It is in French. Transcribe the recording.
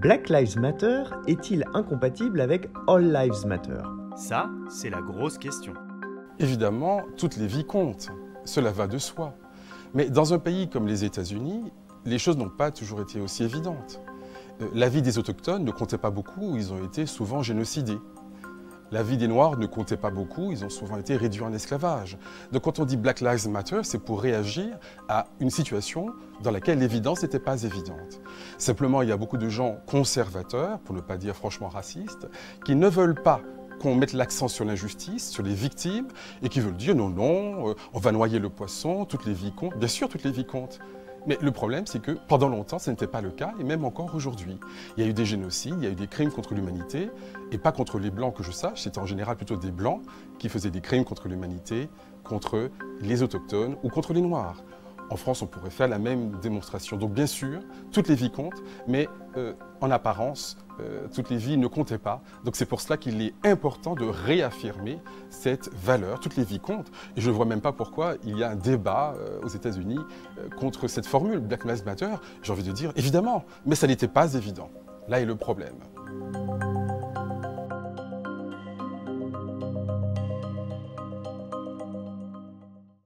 Black Lives Matter est-il incompatible avec All Lives Matter? Ça, c'est la grosse question. Évidemment, toutes les vies comptent. Cela va de soi. Mais dans un pays comme les États-Unis, les choses n'ont pas toujours été aussi évidentes. Euh, la vie des autochtones ne comptait pas beaucoup, ils ont été souvent génocidés. La vie des Noirs ne comptait pas beaucoup, ils ont souvent été réduits en esclavage. Donc quand on dit Black Lives Matter, c'est pour réagir à une situation dans laquelle l'évidence n'était pas évidente. Simplement, il y a beaucoup de gens conservateurs, pour ne pas dire franchement racistes, qui ne veulent pas qu'on mette l'accent sur l'injustice, sur les victimes, et qui veulent dire non, non, euh, on va noyer le poisson, toutes les vies comptent. Bien sûr, toutes les vies comptent. Mais le problème, c'est que pendant longtemps, ce n'était pas le cas, et même encore aujourd'hui. Il y a eu des génocides, il y a eu des crimes contre l'humanité, et pas contre les Blancs que je sache, c'était en général plutôt des Blancs qui faisaient des crimes contre l'humanité, contre les Autochtones ou contre les Noirs. En France, on pourrait faire la même démonstration. Donc bien sûr, toutes les vies comptent, mais euh, en apparence, euh, toutes les vies ne comptaient pas. Donc c'est pour cela qu'il est important de réaffirmer cette valeur. Toutes les vies comptent. Et je ne vois même pas pourquoi il y a un débat euh, aux États-Unis contre cette formule Black Lives Matter. J'ai envie de dire, évidemment, mais ça n'était pas évident. Là est le problème.